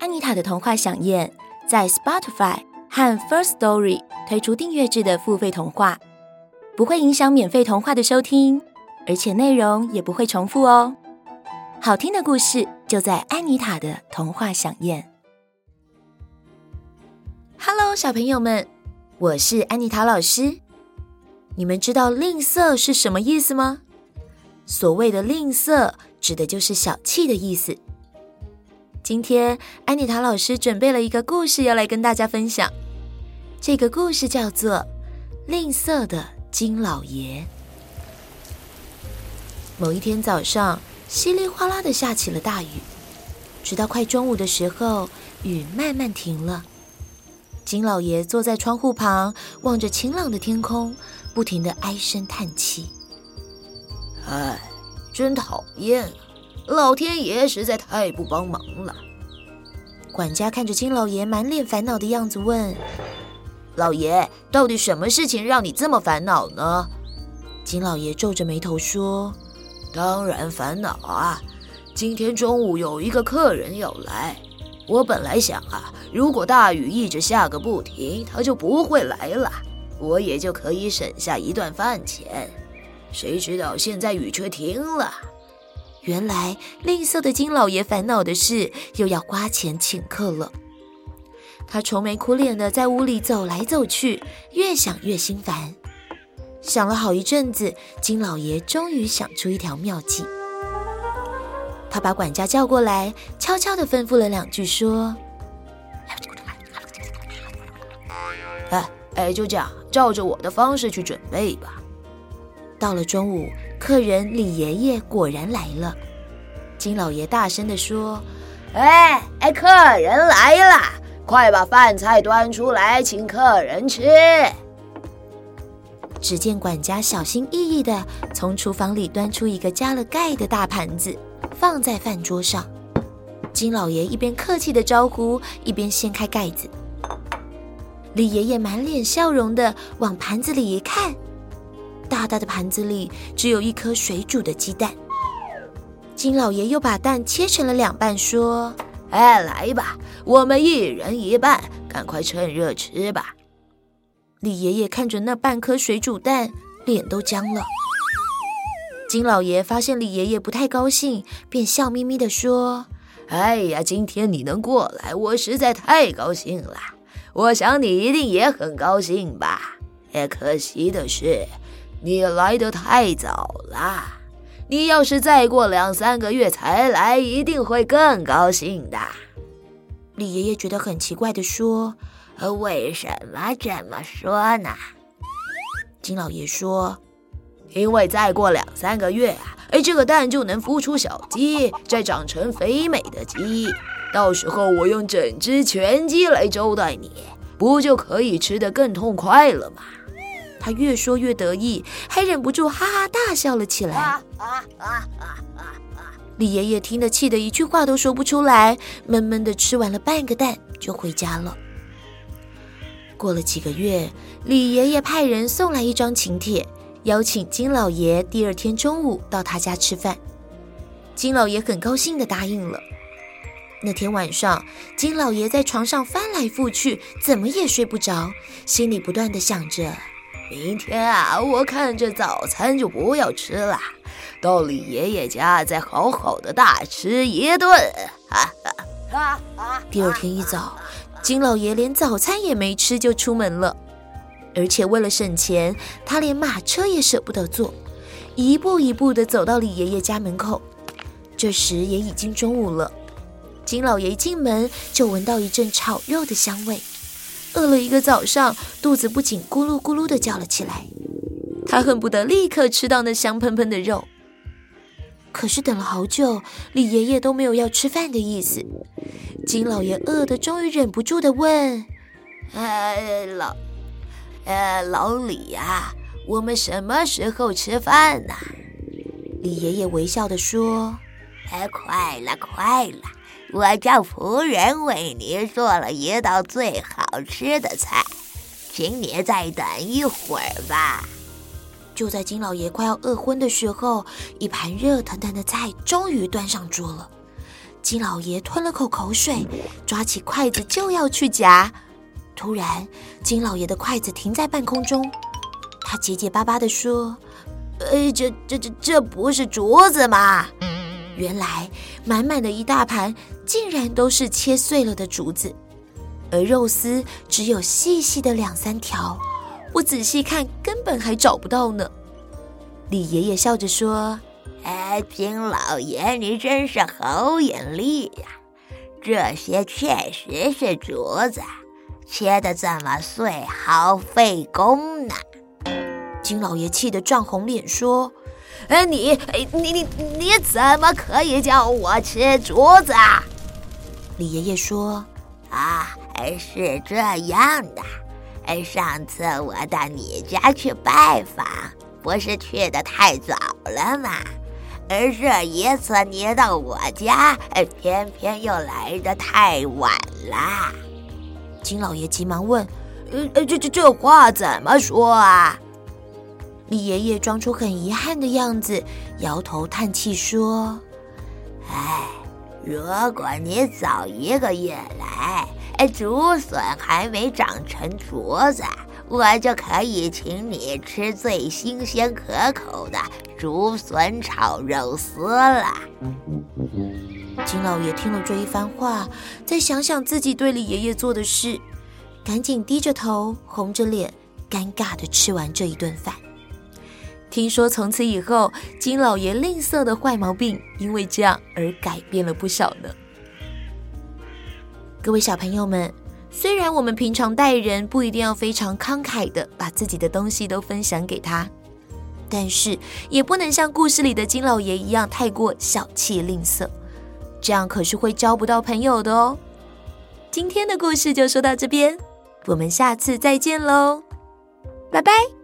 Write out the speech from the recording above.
安妮塔的童话饗宴在 Spotify 和 First Story 推出订阅制的付费童话，不会影响免费童话的收听，而且内容也不会重复哦。好听的故事就在安妮塔的童话饗宴。Hello，小朋友们，我是安妮塔老师。你们知道吝啬是什么意思吗？所谓的吝啬，指的就是小气的意思。今天安妮塔老师准备了一个故事要来跟大家分享，这个故事叫做《吝啬的金老爷》。某一天早上，稀里哗啦的下起了大雨，直到快中午的时候，雨慢慢停了。金老爷坐在窗户旁，望着晴朗的天空，不停的唉声叹气：“唉，真讨厌。”老天爷实在太不帮忙了。管家看着金老爷满脸烦恼的样子，问：“老爷，到底什么事情让你这么烦恼呢？”金老爷皱着眉头说：“当然烦恼啊！今天中午有一个客人要来，我本来想啊，如果大雨一直下个不停，他就不会来了，我也就可以省下一顿饭钱。谁知道现在雨却停了。”原来吝啬的金老爷烦恼的是又要花钱请客了。他愁眉苦脸的在屋里走来走去，越想越心烦。想了好一阵子，金老爷终于想出一条妙计。他把管家叫过来，悄悄的吩咐了两句，说：“哎哎，就这样，照着我的方式去准备吧。”到了中午，客人李爷爷果然来了。金老爷大声地说：“哎哎，客人来了，快把饭菜端出来，请客人吃。”只见管家小心翼翼地从厨房里端出一个加了盖的大盘子，放在饭桌上。金老爷一边客气的招呼，一边掀开盖子。李爷爷满脸笑容的往盘子里一看。大大的盘子里只有一颗水煮的鸡蛋。金老爷又把蛋切成了两半，说：“哎，来吧，我们一人一半，赶快趁热吃吧。”李爷爷看着那半颗水煮蛋，脸都僵了。金老爷发现李爷爷不太高兴，便笑眯眯地说：“哎呀，今天你能过来，我实在太高兴了。我想你一定也很高兴吧？哎，可惜的是。”你来得太早了，你要是再过两三个月才来，一定会更高兴的。李爷爷觉得很奇怪地说：“为什么这么说呢？”金老爷说：“因为再过两三个月啊，哎，这个蛋就能孵出小鸡，再长成肥美的鸡，到时候我用整只全鸡来招待你，不就可以吃得更痛快了吗？”他越说越得意，还忍不住哈哈大笑了起来。啊啊啊啊、李爷爷听得气得一句话都说不出来，闷闷地吃完了半个蛋就回家了。过了几个月，李爷爷派人送来一张请帖，邀请金老爷第二天中午到他家吃饭。金老爷很高兴地答应了。那天晚上，金老爷在床上翻来覆去，怎么也睡不着，心里不断地想着。明天啊，我看这早餐就不要吃了，到李爷爷家再好好的大吃一顿。哈哈！第二天一早，金老爷连早餐也没吃就出门了，而且为了省钱，他连马车也舍不得坐，一步一步的走到李爷爷家门口。这时也已经中午了，金老爷一进门就闻到一阵炒肉的香味。饿了一个早上，肚子不仅咕噜咕噜的叫了起来。他恨不得立刻吃到那香喷喷的肉。可是等了好久，李爷爷都没有要吃饭的意思。金老爷饿得终于忍不住的问：“哎，老，呃，老李呀，我们什么时候吃饭呢？”李爷爷微笑的说：“哎，快了，快了。”我叫仆人为你做了一道最好吃的菜，请你再等一会儿吧。就在金老爷快要饿昏的时候，一盘热腾腾的菜终于端上桌了。金老爷吞了口口水，抓起筷子就要去夹。突然，金老爷的筷子停在半空中，他结结巴巴地说：“呃，这、这、这、这不是竹子吗？”原来，满满的一大盘竟然都是切碎了的竹子，而肉丝只有细细的两三条，我仔细看根本还找不到呢。李爷爷笑着说。哎，金老爷，你真是好眼力呀！这些确实是竹子，切的这么碎，好费工呢。金老爷气得涨红脸说：“哎，你，哎，你，你，你怎么可以叫我吃竹子啊？”李爷爷说：“啊，是这样的，哎，上次我到你家去拜访，不是去的太早了吗？”而这一次你到我家，偏偏又来的太晚了。金老爷急忙问：“呃，这这这话怎么说啊？”李爷爷装出很遗憾的样子，摇头叹气说：“哎，如果你早一个月来，哎，竹笋还没长成竹子。”我就可以请你吃最新鲜可口的竹笋炒肉丝了。金老爷听了这一番话，再想想自己对李爷爷做的事，赶紧低着头，红着脸，尴尬地吃完这一顿饭。听说从此以后，金老爷吝啬的坏毛病因为这样而改变了不少呢。各位小朋友们。虽然我们平常待人不一定要非常慷慨的把自己的东西都分享给他，但是也不能像故事里的金老爷一样太过小气吝啬，这样可是会交不到朋友的哦。今天的故事就说到这边，我们下次再见喽，拜拜。